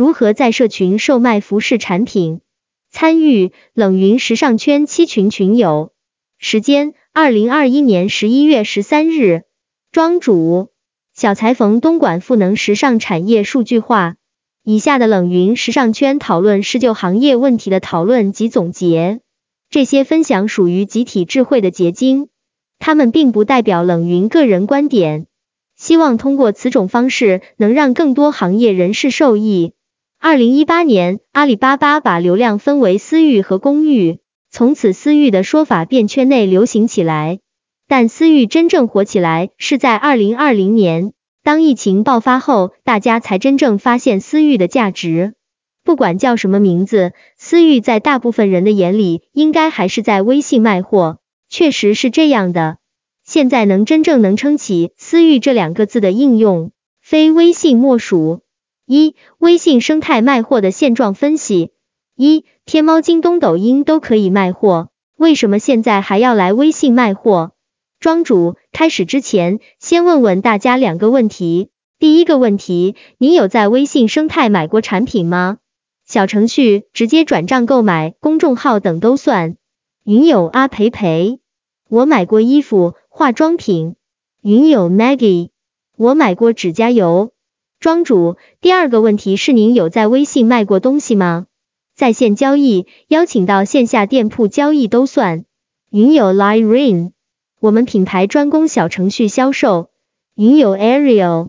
如何在社群售卖服饰产品？参与冷云时尚圈七群群友。时间：二零二一年十一月十三日。庄主：小裁缝东莞赋能时尚产业数据化。以下的冷云时尚圈讨论是就行业问题的讨论及总结，这些分享属于集体智慧的结晶，他们并不代表冷云个人观点。希望通过此种方式能让更多行业人士受益。二零一八年，阿里巴巴把流量分为私域和公域，从此私域的说法便圈内流行起来。但私域真正火起来是在二零二零年，当疫情爆发后，大家才真正发现私域的价值。不管叫什么名字，私域在大部分人的眼里，应该还是在微信卖货。确实是这样的。现在能真正能撑起“私域”这两个字的应用，非微信莫属。一、微信生态卖货的现状分析。一、天猫、京东、抖音都可以卖货，为什么现在还要来微信卖货？庄主，开始之前，先问问大家两个问题。第一个问题，你有在微信生态买过产品吗？小程序、直接转账购买、公众号等都算。云友阿培培，我买过衣服。化妆品，云友 Maggie，我买过指甲油。庄主，第二个问题是您有在微信卖过东西吗？在线交易，邀请到线下店铺交易都算。云友 Lirene，我们品牌专攻小程序销售。云友 Ariel，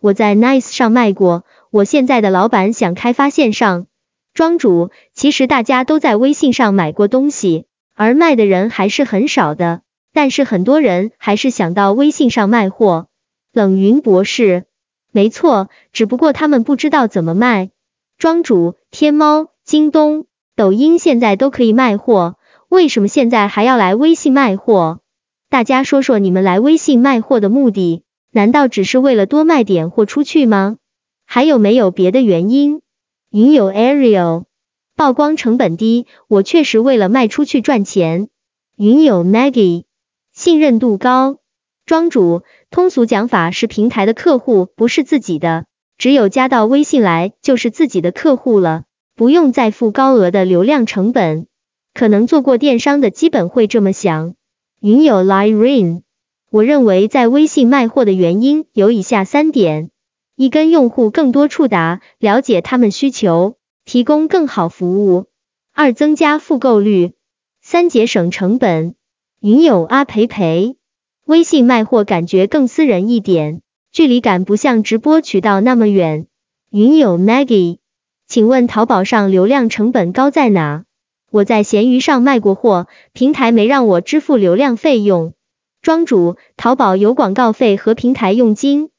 我在 Nice 上卖过，我现在的老板想开发线上。庄主，其实大家都在微信上买过东西，而卖的人还是很少的。但是很多人还是想到微信上卖货。冷云博士，没错，只不过他们不知道怎么卖。庄主，天猫、京东、抖音现在都可以卖货，为什么现在还要来微信卖货？大家说说你们来微信卖货的目的，难道只是为了多卖点货出去吗？还有没有别的原因？云友 Ariel，曝光成本低，我确实为了卖出去赚钱。云友 Maggie。信任度高，庄主通俗讲法是平台的客户不是自己的，只有加到微信来就是自己的客户了，不用再付高额的流量成本。可能做过电商的基本会这么想。云友 liyin，我认为在微信卖货的原因有以下三点：一跟用户更多触达，了解他们需求，提供更好服务；二增加复购率；三节省成本。云友阿培培，微信卖货感觉更私人一点，距离感不像直播渠道那么远。云友 Maggie，请问淘宝上流量成本高在哪？我在闲鱼上卖过货，平台没让我支付流量费用。庄主，淘宝有广告费和平台佣金，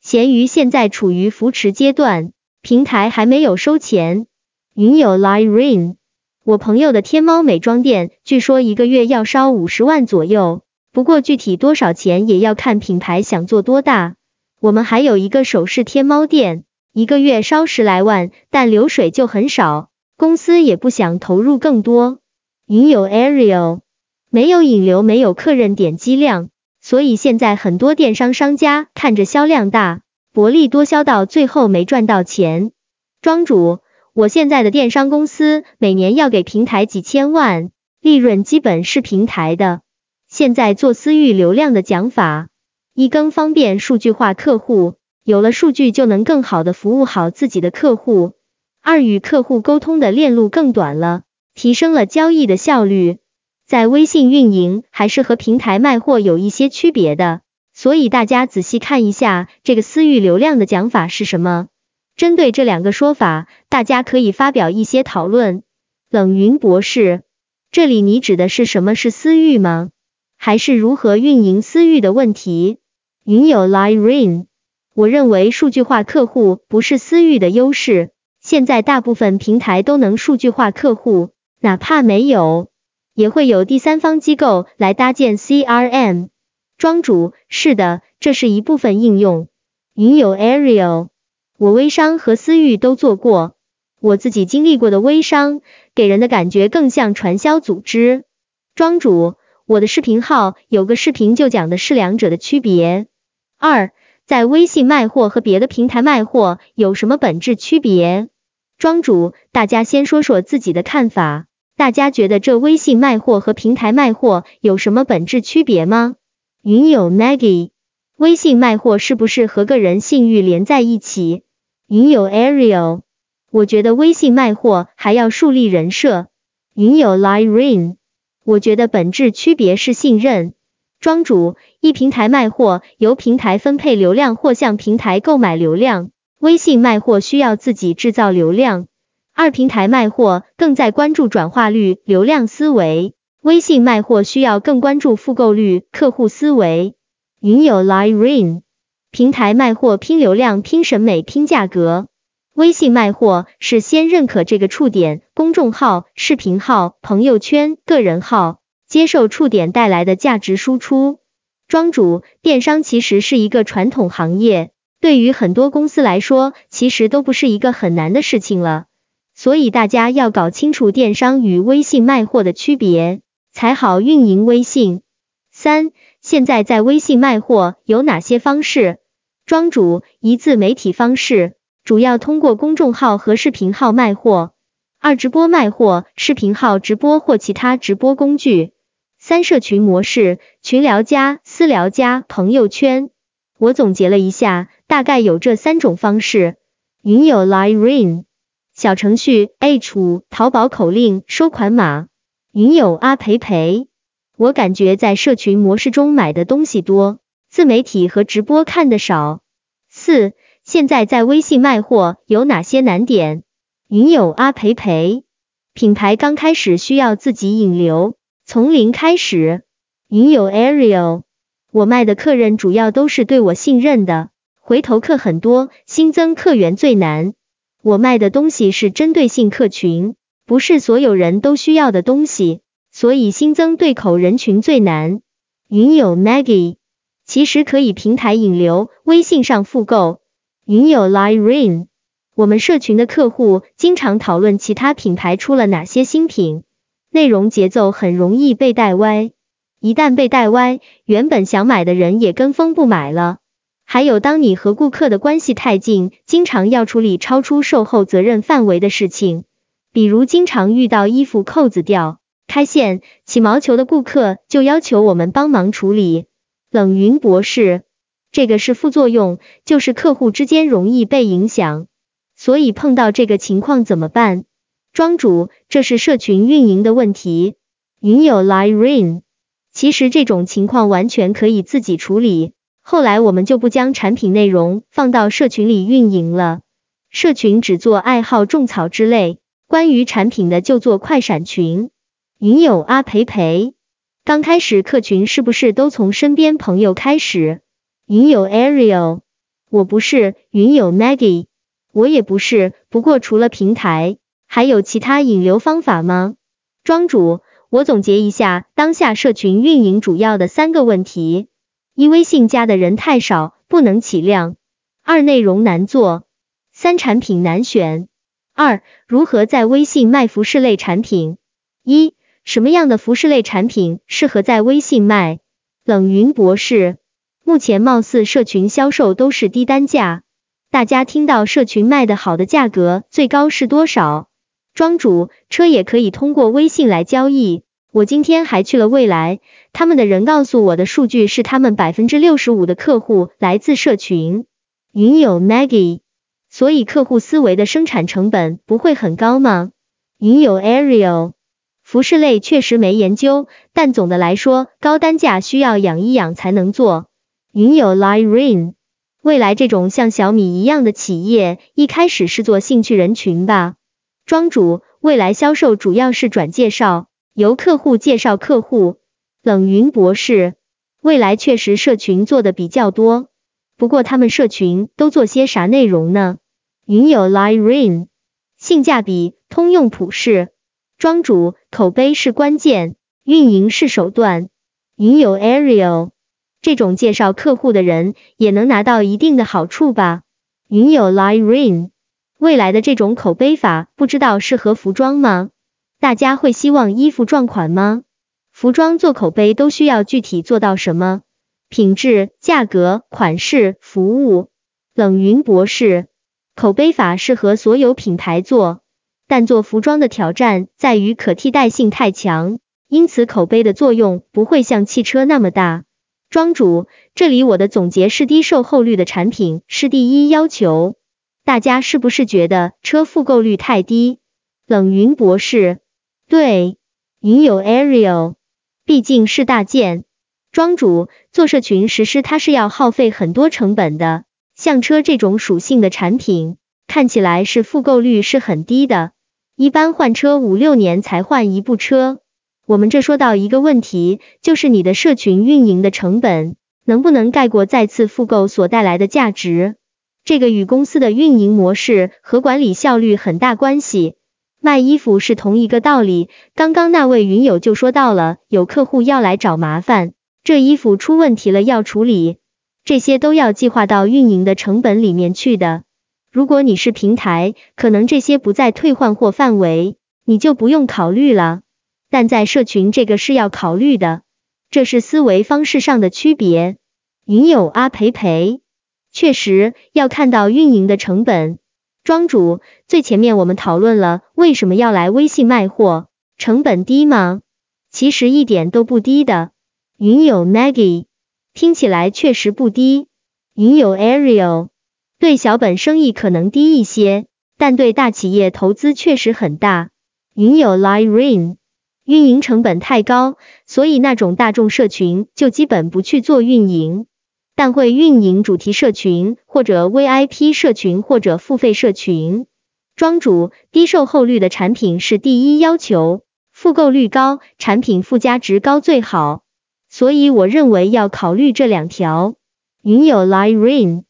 闲鱼现在处于扶持阶段，平台还没有收钱。云友 Lyrin，。我朋友的天猫美妆店，据说一个月要烧五十万左右，不过具体多少钱也要看品牌想做多大。我们还有一个首饰天猫店，一个月烧十来万，但流水就很少，公司也不想投入更多。云有 Ariel，没有引流，没有客人点击量，所以现在很多电商商家看着销量大，薄利多销，到最后没赚到钱。庄主。我现在的电商公司每年要给平台几千万，利润基本是平台的。现在做私域流量的讲法，一更方便数据化客户，有了数据就能更好的服务好自己的客户；二与客户沟通的链路更短了，提升了交易的效率。在微信运营还是和平台卖货有一些区别的，所以大家仔细看一下这个私域流量的讲法是什么。针对这两个说法，大家可以发表一些讨论。冷云博士，这里你指的是什么是私域吗？还是如何运营私域的问题？云友 Lirene，我认为数据化客户不是私域的优势。现在大部分平台都能数据化客户，哪怕没有，也会有第三方机构来搭建 CRM。庄主，是的，这是一部分应用。云友 Ariel。我微商和私域都做过，我自己经历过的微商，给人的感觉更像传销组织。庄主，我的视频号有个视频就讲的是两者的区别。二，在微信卖货和别的平台卖货有什么本质区别？庄主，大家先说说自己的看法。大家觉得这微信卖货和平台卖货有什么本质区别吗？云友 Maggie，微信卖货是不是和个人信誉连在一起？云友 Ariel，我觉得微信卖货还要树立人设。云友 Lyrene，我觉得本质区别是信任。庄主，一平台卖货由平台分配流量或向平台购买流量，微信卖货需要自己制造流量。二平台卖货更在关注转化率、流量思维，微信卖货需要更关注复购率、客户思维。云有 lyrine 平台卖货拼流量、拼审美、拼价格，微信卖货是先认可这个触点，公众号、视频号、朋友圈、个人号，接受触点带来的价值输出。庄主，电商其实是一个传统行业，对于很多公司来说，其实都不是一个很难的事情了。所以大家要搞清楚电商与微信卖货的区别，才好运营微信。三，现在在微信卖货有哪些方式？庄主，一自媒体方式，主要通过公众号和视频号卖货。二，直播卖货，视频号直播或其他直播工具。三，社群模式，群聊加、私聊加、朋友圈。我总结了一下，大概有这三种方式。云友 Live Rain，。小程序 H 五，淘宝口令收款码。云友阿培培，我感觉在社群模式中买的东西多，自媒体和直播看的少。四，现在在微信卖货有哪些难点？云友阿培培，品牌刚开始需要自己引流，从零开始。云友 Ariel，我卖的客人主要都是对我信任的，回头客很多，新增客源最难。我卖的东西是针对性客群，不是所有人都需要的东西，所以新增对口人群最难。云友 Maggie，其实可以平台引流，微信上复购。云友 Lyrene，我们社群的客户经常讨论其他品牌出了哪些新品，内容节奏很容易被带歪，一旦被带歪，原本想买的人也跟风不买了。还有，当你和顾客的关系太近，经常要处理超出售后责任范围的事情，比如经常遇到衣服扣子掉、开线、起毛球的顾客，就要求我们帮忙处理。冷云博士，这个是副作用，就是客户之间容易被影响，所以碰到这个情况怎么办？庄主，这是社群运营的问题。云友 Lyrene，其实这种情况完全可以自己处理。后来我们就不将产品内容放到社群里运营了，社群只做爱好种草之类，关于产品的就做快闪群。云友阿培培，刚开始客群是不是都从身边朋友开始？云友 Ariel，我不是。云友 Maggie，我也不是。不过除了平台，还有其他引流方法吗？庄主，我总结一下当下社群运营主要的三个问题。一微信加的人太少，不能起量；二内容难做；三产品难选。二如何在微信卖服饰类产品？一什么样的服饰类产品适合在微信卖？冷云博士，目前貌似社群销售都是低单价，大家听到社群卖的好的价格最高是多少？庄主，车也可以通过微信来交易。我今天还去了未来，他们的人告诉我的数据是，他们百分之六十五的客户来自社群。云友 Maggie，所以客户思维的生产成本不会很高吗？云友 Ariel，服饰类确实没研究，但总的来说，高单价需要养一养才能做。云友 Lyrin 未来这种像小米一样的企业，一开始是做兴趣人群吧？庄主，未来销售主要是转介绍。由客户介绍客户，冷云博士，未来确实社群做的比较多，不过他们社群都做些啥内容呢？云友 Lyrin，性价比，通用普适，庄主，口碑是关键，运营是手段。云友 Ariel，这种介绍客户的人也能拿到一定的好处吧？云有 Lie Rain，未来的这种口碑法，不知道适合服装吗？大家会希望衣服撞款吗？服装做口碑都需要具体做到什么？品质、价格、款式、服务。冷云博士，口碑法适合所有品牌做，但做服装的挑战在于可替代性太强，因此口碑的作用不会像汽车那么大。庄主，这里我的总结是低售后率的产品是第一要求。大家是不是觉得车复购率太低？冷云博士，对，云有 Ariel，毕竟是大件。庄主做社群实施，它是要耗费很多成本的。像车这种属性的产品，看起来是复购率是很低的，一般换车五六年才换一部车。我们这说到一个问题，就是你的社群运营的成本能不能盖过再次复购所带来的价值？这个与公司的运营模式和管理效率很大关系。卖衣服是同一个道理。刚刚那位云友就说到了，有客户要来找麻烦，这衣服出问题了要处理，这些都要计划到运营的成本里面去的。如果你是平台，可能这些不在退换货范围，你就不用考虑了。但在社群这个是要考虑的，这是思维方式上的区别。云友阿培培，确实要看到运营的成本。庄主，最前面我们讨论了为什么要来微信卖货，成本低吗？其实一点都不低的。云友 Maggie，听起来确实不低。云友 Ariel，对小本生意可能低一些，但对大企业投资确实很大。云友 Lyrene。运营成本太高，所以那种大众社群就基本不去做运营，但会运营主题社群或者 VIP 社群或者付费社群。庄主，低售后率的产品是第一要求，复购率高，产品附加值高最好。所以我认为要考虑这两条。云友 Lyrene，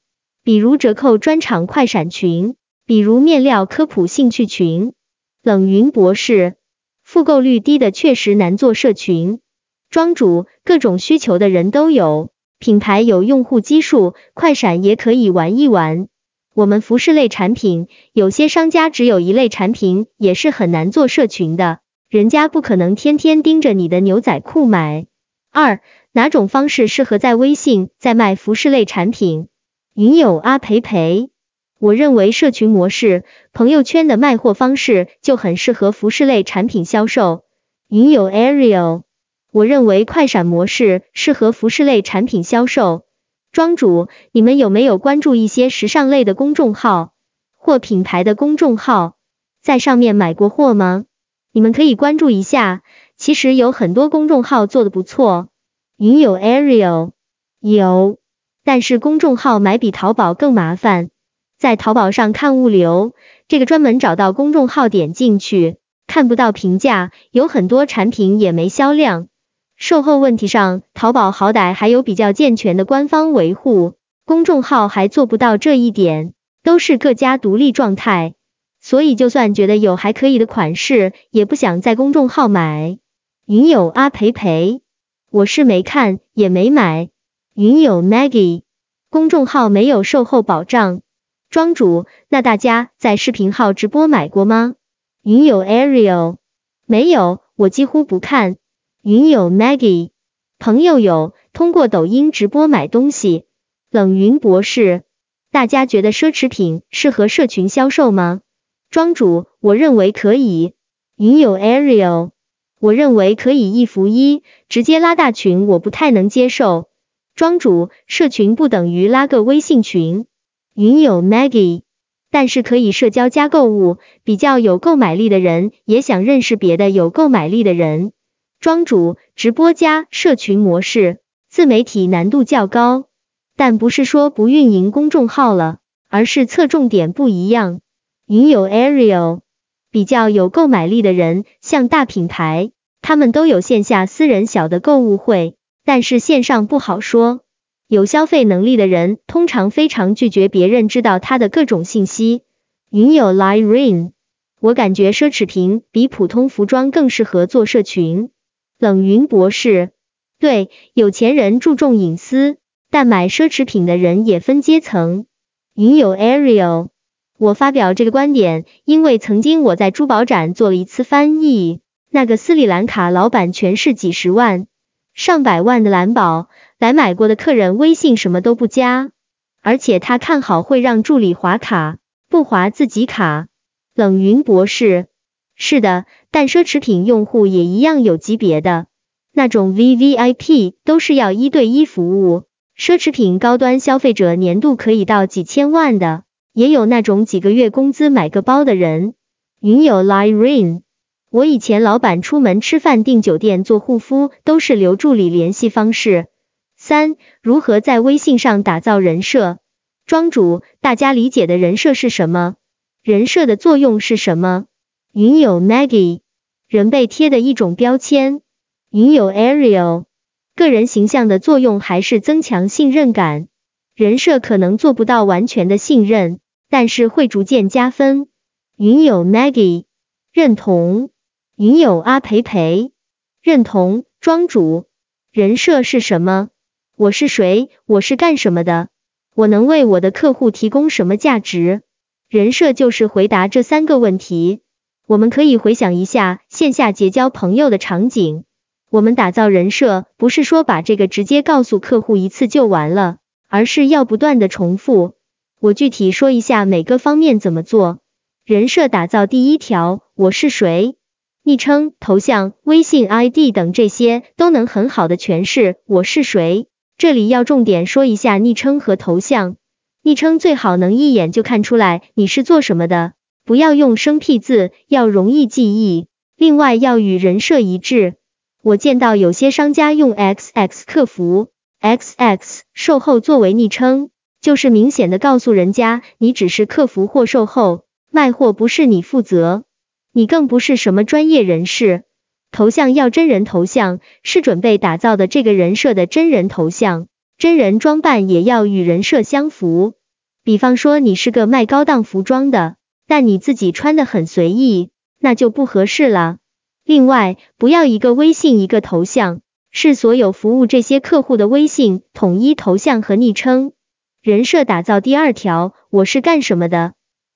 比如折扣专场快闪群，比如面料科普兴趣群。冷云博士。复购率低的确实难做社群，庄主各种需求的人都有，品牌有用户基数，快闪也可以玩一玩。我们服饰类产品，有些商家只有一类产品，也是很难做社群的，人家不可能天天盯着你的牛仔裤买。二，哪种方式适合在微信在卖服饰类产品？云友阿培培。我认为社群模式、朋友圈的卖货方式就很适合服饰类产品销售。云友 Ariel，我认为快闪模式适合服饰类产品销售。庄主，你们有没有关注一些时尚类的公众号或品牌的公众号，在上面买过货吗？你们可以关注一下，其实有很多公众号做的不错。云友 Ariel，有，但是公众号买比淘宝更麻烦。在淘宝上看物流，这个专门找到公众号点进去，看不到评价，有很多产品也没销量。售后问题上，淘宝好歹还有比较健全的官方维护，公众号还做不到这一点，都是各家独立状态。所以就算觉得有还可以的款式，也不想在公众号买。云友阿培培，我是没看也没买。云友 Maggie，公众号没有售后保障。庄主，那大家在视频号直播买过吗？云友 Ariel 没有，我几乎不看。云友 Maggie 朋友有通过抖音直播买东西。冷云博士，大家觉得奢侈品适合社群销售吗？庄主，我认为可以。云友 Ariel 我认为可以一扶一，直接拉大群我不太能接受。庄主，社群不等于拉个微信群。云友 Maggie，但是可以社交加购物，比较有购买力的人也想认识别的有购买力的人。庄主直播加社群模式，自媒体难度较高，但不是说不运营公众号了，而是侧重点不一样。云友 Ariel，比较有购买力的人，像大品牌，他们都有线下私人小的购物会，但是线上不好说。有消费能力的人通常非常拒绝别人知道他的各种信息。云友 lyrin 我感觉奢侈品比普通服装更适合做社群。冷云博士，对，有钱人注重隐私，但买奢侈品的人也分阶层。云友 Ariel，我发表这个观点，因为曾经我在珠宝展做了一次翻译，那个斯里兰卡老板全是几十万、上百万的蓝宝。来买过的客人微信什么都不加，而且他看好会让助理划卡，不划自己卡。冷云博士，是的，但奢侈品用户也一样有级别的，那种 VVIP 都是要一对一服务，奢侈品高端消费者年度可以到几千万的，也有那种几个月工资买个包的人。云友 Lirene，我以前老板出门吃饭、订酒店、做护肤都是留助理联系方式。三、如何在微信上打造人设？庄主，大家理解的人设是什么？人设的作用是什么？云友 Maggie，人被贴的一种标签。云友 Ariel，个人形象的作用还是增强信任感。人设可能做不到完全的信任，但是会逐渐加分。云友 Maggie，认同。云友阿培培，认同。庄主，人设是什么？我是谁？我是干什么的？我能为我的客户提供什么价值？人设就是回答这三个问题。我们可以回想一下线下结交朋友的场景。我们打造人设，不是说把这个直接告诉客户一次就完了，而是要不断的重复。我具体说一下每个方面怎么做。人设打造第一条，我是谁？昵称、头像、微信 ID 等这些都能很好的诠释我是谁。这里要重点说一下昵称和头像。昵称最好能一眼就看出来你是做什么的，不要用生僻字，要容易记忆。另外要与人设一致。我见到有些商家用 XX 客服、XX 售后作为昵称，就是明显的告诉人家你只是客服或售后，卖货不是你负责，你更不是什么专业人士。头像要真人头像，是准备打造的这个人设的真人头像。真人装扮也要与人设相符，比方说你是个卖高档服装的，但你自己穿的很随意，那就不合适了。另外，不要一个微信一个头像，是所有服务这些客户的微信统一头像和昵称。人设打造第二条，我是干什么的？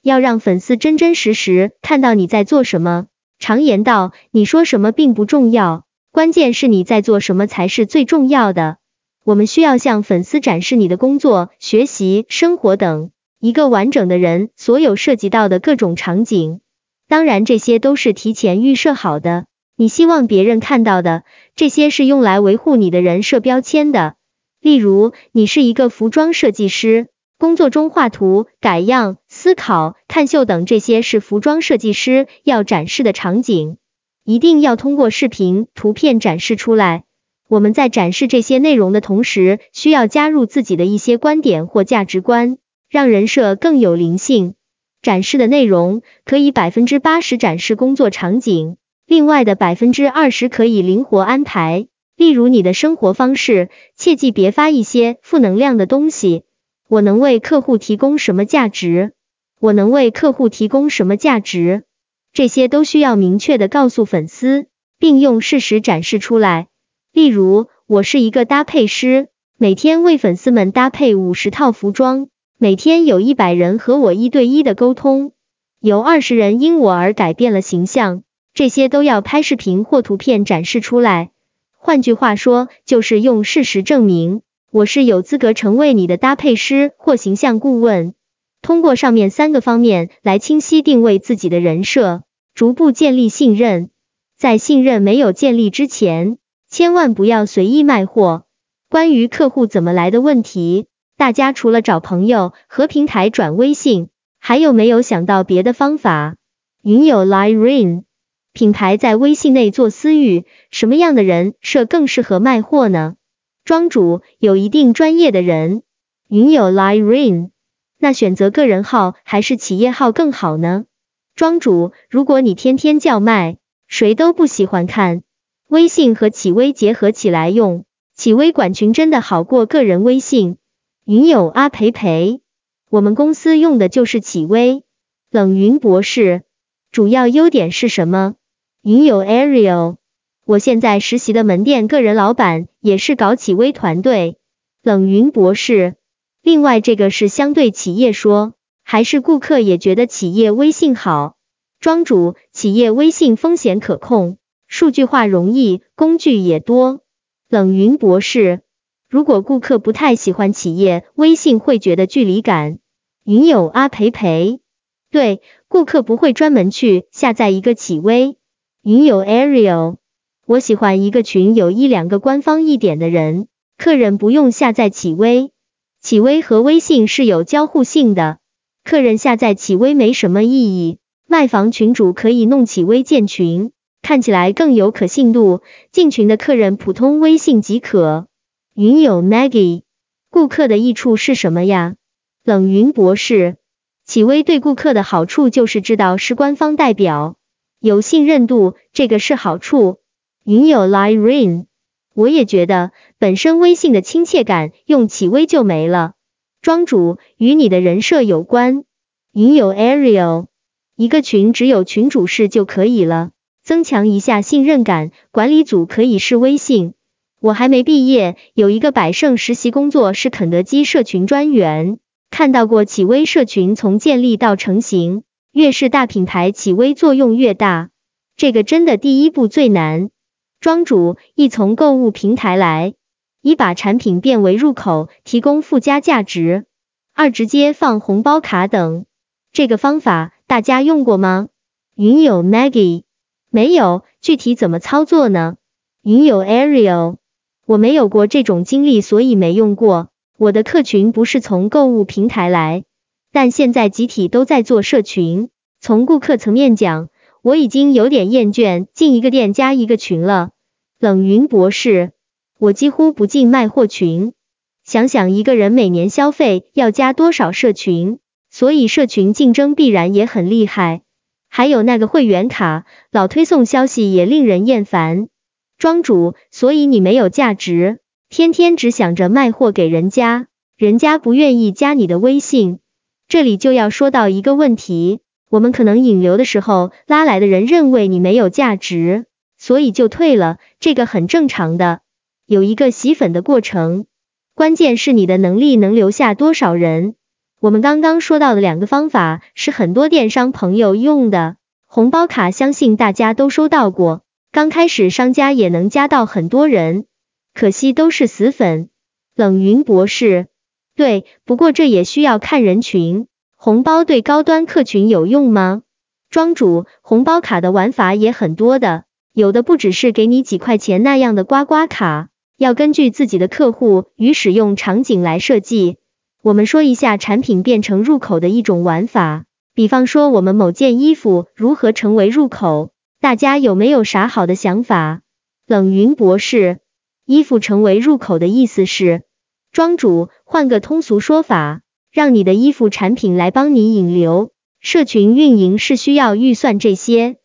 要让粉丝真真实实看到你在做什么。常言道，你说什么并不重要，关键是你在做什么才是最重要的。我们需要向粉丝展示你的工作、学习、生活等一个完整的人，所有涉及到的各种场景。当然，这些都是提前预设好的。你希望别人看到的，这些是用来维护你的人设标签的。例如，你是一个服装设计师，工作中画图、改样、思考、看秀等，这些是服装设计师要展示的场景，一定要通过视频、图片展示出来。我们在展示这些内容的同时，需要加入自己的一些观点或价值观，让人设更有灵性。展示的内容可以百分之八十展示工作场景，另外的百分之二十可以灵活安排。例如你的生活方式，切记别发一些负能量的东西。我能为客户提供什么价值？我能为客户提供什么价值？这些都需要明确的告诉粉丝，并用事实展示出来。例如，我是一个搭配师，每天为粉丝们搭配五十套服装，每天有一百人和我一对一的沟通，有二十人因我而改变了形象，这些都要拍视频或图片展示出来。换句话说，就是用事实证明我是有资格成为你的搭配师或形象顾问。通过上面三个方面来清晰定位自己的人设，逐步建立信任。在信任没有建立之前，千万不要随意卖货。关于客户怎么来的问题，大家除了找朋友和平台转微信，还有没有想到别的方法？云有 Lirene，品牌在微信内做私域，什么样的人设更适合卖货呢？庄主有一定专业的人。云有 Lirene，那选择个人号还是企业号更好呢？庄主，如果你天天叫卖，谁都不喜欢看。微信和企微结合起来用，企微管群真的好过个人微信。云友阿培培，我们公司用的就是企微。冷云博士，主要优点是什么？云友 Ariel，我现在实习的门店个人老板也是搞企微团队。冷云博士，另外这个是相对企业说，还是顾客也觉得企业微信好？庄主，企业微信风险可控。数据化容易，工具也多。冷云博士，如果顾客不太喜欢企业微信，会觉得距离感。云友阿培培，对，顾客不会专门去下载一个企微。云友 Ariel，我喜欢一个群有一两个官方一点的人，客人不用下载企微。企微和微信是有交互性的，客人下载企微没什么意义，卖房群主可以弄企微建群，看起来更有可信度。进群的客人普通微信即可。云友 Maggie，顾客的益处是什么呀？冷云博士，企微对顾客的好处就是知道是官方代表，有信任度，这个是好处。云友 Lyrene。我也觉得，本身微信的亲切感用企微就没了。庄主与你的人设有关。云有 Ariel，一个群只有群主是就可以了，增强一下信任感。管理组可以是微信。我还没毕业，有一个百盛实习工作是肯德基社群专员，看到过企微社群从建立到成型。越是大品牌，企微作用越大。这个真的第一步最难。庄主一从购物平台来，一把产品变为入口，提供附加价值；二直接放红包卡等。这个方法大家用过吗？云友 Maggie 没有，具体怎么操作呢？云友 Ariel 我没有过这种经历，所以没用过。我的客群不是从购物平台来，但现在集体都在做社群。从顾客层面讲。我已经有点厌倦进一个店加一个群了。冷云博士，我几乎不进卖货群。想想一个人每年消费要加多少社群，所以社群竞争必然也很厉害。还有那个会员卡，老推送消息也令人厌烦。庄主，所以你没有价值，天天只想着卖货给人家，人家不愿意加你的微信。这里就要说到一个问题。我们可能引流的时候拉来的人认为你没有价值，所以就退了，这个很正常的，有一个洗粉的过程。关键是你的能力能留下多少人。我们刚刚说到的两个方法是很多电商朋友用的，红包卡相信大家都收到过，刚开始商家也能加到很多人，可惜都是死粉。冷云博士，对，不过这也需要看人群。红包对高端客群有用吗？庄主，红包卡的玩法也很多的，有的不只是给你几块钱那样的刮刮卡，要根据自己的客户与使用场景来设计。我们说一下产品变成入口的一种玩法，比方说我们某件衣服如何成为入口，大家有没有啥好的想法？冷云博士，衣服成为入口的意思是，庄主换个通俗说法。让你的衣服产品来帮你引流，社群运营是需要预算这些，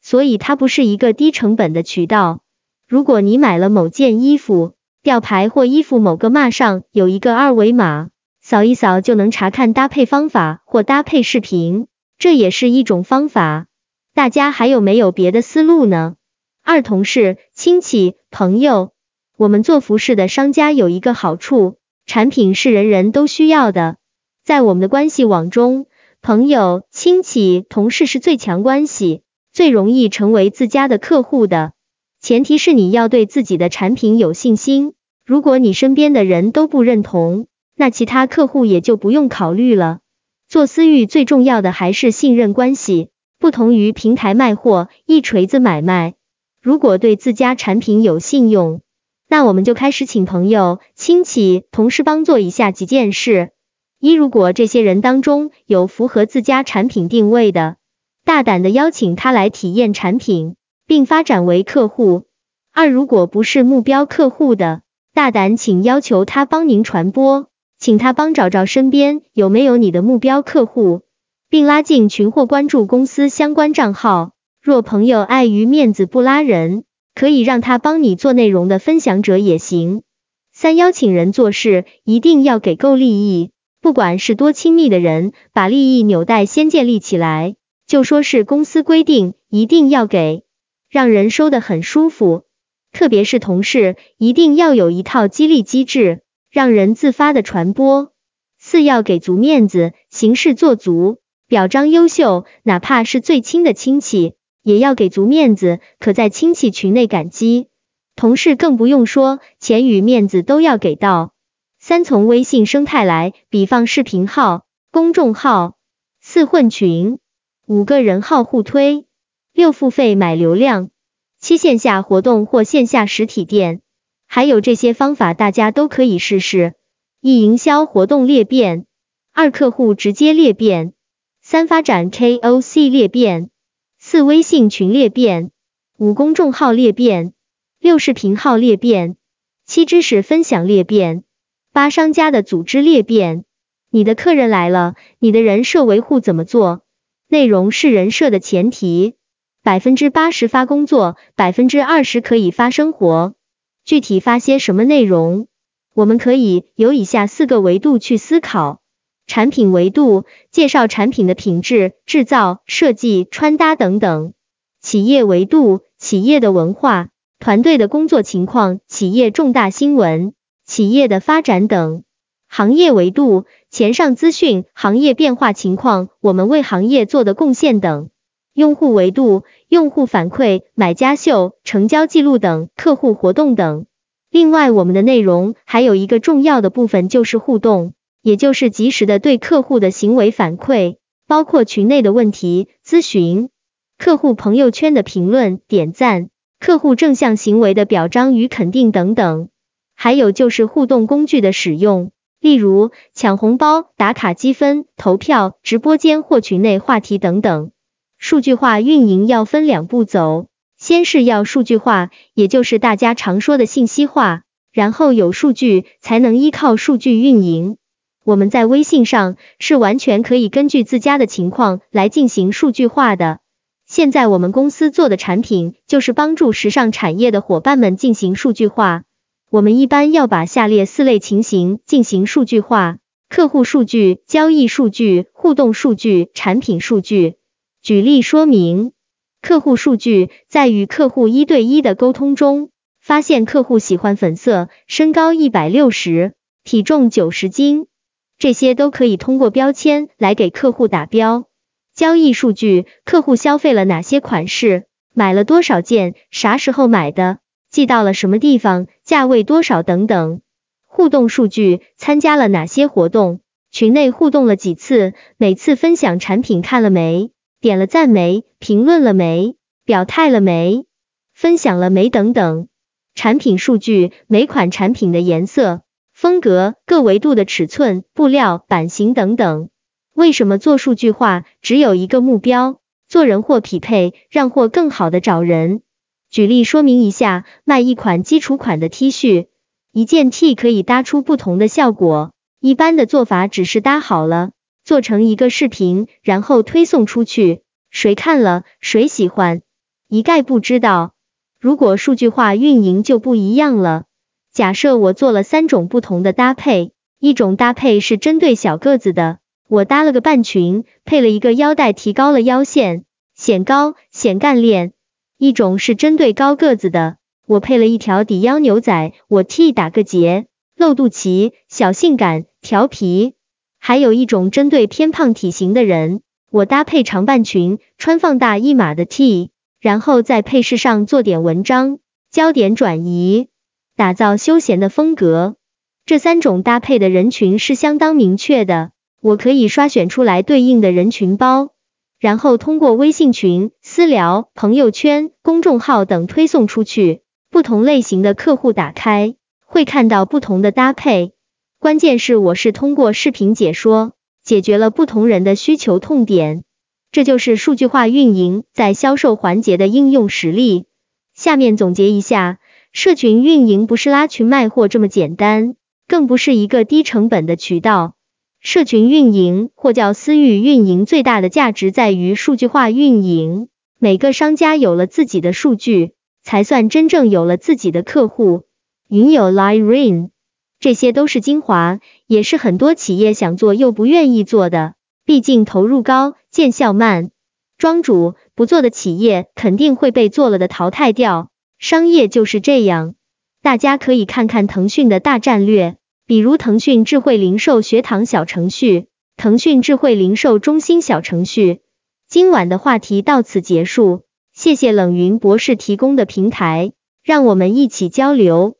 所以它不是一个低成本的渠道。如果你买了某件衣服，吊牌或衣服某个码上有一个二维码，扫一扫就能查看搭配方法或搭配视频，这也是一种方法。大家还有没有别的思路呢？二同事、亲戚、朋友，我们做服饰的商家有一个好处，产品是人人都需要的。在我们的关系网中，朋友、亲戚、同事是最强关系，最容易成为自家的客户的。前提是你要对自己的产品有信心。如果你身边的人都不认同，那其他客户也就不用考虑了。做私域最重要的还是信任关系，不同于平台卖货一锤子买卖。如果对自家产品有信用，那我们就开始请朋友、亲戚、同事帮做一下几件事。一，如果这些人当中有符合自家产品定位的，大胆的邀请他来体验产品，并发展为客户。二，如果不是目标客户的，大胆请要求他帮您传播，请他帮找找身边有没有你的目标客户，并拉进群或关注公司相关账号。若朋友碍于面子不拉人，可以让他帮你做内容的分享者也行。三，邀请人做事一定要给够利益。不管是多亲密的人，把利益纽带先建立起来，就说是公司规定一定要给，让人收的很舒服。特别是同事，一定要有一套激励机制，让人自发的传播。四要给足面子，行事做足，表彰优秀，哪怕是最亲的亲戚，也要给足面子，可在亲戚群内感激。同事更不用说，钱与面子都要给到。三从微信生态来，比方视频号、公众号。四混群，五个人号互推，六付费买流量，七线下活动或线下实体店，还有这些方法大家都可以试试。一营销活动裂变，二客户直接裂变，三发展 KOC 裂变，四微信群裂变，五公众号裂变，六视频号裂变，七知识分享裂变，八商家的组织裂变。你的客人来了，你的人设维护怎么做？内容是人设的前提，百分之八十发工作，百分之二十可以发生活。具体发些什么内容？我们可以有以下四个维度去思考：产品维度，介绍产品的品质、制造、设计、穿搭等等；企业维度，企业的文化、团队的工作情况、企业重大新闻、企业的发展等；行业维度，前上资讯、行业变化情况、我们为行业做的贡献等；用户维度，用户反馈、买家秀、成交记录等、客户活动等。另外，我们的内容还有一个重要的部分就是互动，也就是及时的对客户的行为反馈，包括群内的问题咨询、客户朋友圈的评论点赞、客户正向行为的表彰与肯定等等。还有就是互动工具的使用，例如抢红包、打卡积分、投票、直播间或群内话题等等。数据化运营要分两步走。先是要数据化，也就是大家常说的信息化，然后有数据才能依靠数据运营。我们在微信上是完全可以根据自家的情况来进行数据化的。现在我们公司做的产品就是帮助时尚产业的伙伴们进行数据化。我们一般要把下列四类情形进行数据化：客户数据、交易数据、互动数据、产品数据。举例说明。客户数据在与客户一对一的沟通中，发现客户喜欢粉色，身高一百六十，体重九十斤，这些都可以通过标签来给客户打标。交易数据，客户消费了哪些款式，买了多少件，啥时候买的，寄到了什么地方，价位多少等等。互动数据，参加了哪些活动，群内互动了几次，每次分享产品看了没？点了赞没？评论了没？表态了没？分享了没？等等。产品数据，每款产品的颜色、风格、各维度的尺寸、布料、版型等等。为什么做数据化？只有一个目标，做人货匹配，让货更好的找人。举例说明一下，卖一款基础款的 T 恤，一件 T 可以搭出不同的效果。一般的做法只是搭好了。做成一个视频，然后推送出去，谁看了谁喜欢，一概不知道。如果数据化运营就不一样了。假设我做了三种不同的搭配，一种搭配是针对小个子的，我搭了个半裙，配了一个腰带，提高了腰线，显高显干练；一种是针对高个子的，我配了一条底腰牛仔，我 T 打个结，露肚脐，小性感调皮。还有一种针对偏胖体型的人，我搭配长半裙，穿放大一码的 T，然后在配饰上做点文章，焦点转移，打造休闲的风格。这三种搭配的人群是相当明确的，我可以刷选出来对应的人群包，然后通过微信群、私聊、朋友圈、公众号等推送出去，不同类型的客户打开会看到不同的搭配。关键是我是通过视频解说，解决了不同人的需求痛点，这就是数据化运营在销售环节的应用实例。下面总结一下，社群运营不是拉群卖货这么简单，更不是一个低成本的渠道。社群运营或叫私域运营，最大的价值在于数据化运营。每个商家有了自己的数据，才算真正有了自己的客户。云有 Line Rain，。这些都是精华，也是很多企业想做又不愿意做的，毕竟投入高，见效慢。庄主不做的企业肯定会被做了的淘汰掉，商业就是这样。大家可以看看腾讯的大战略，比如腾讯智慧零售学堂小程序、腾讯智慧零售中心小程序。今晚的话题到此结束，谢谢冷云博士提供的平台，让我们一起交流。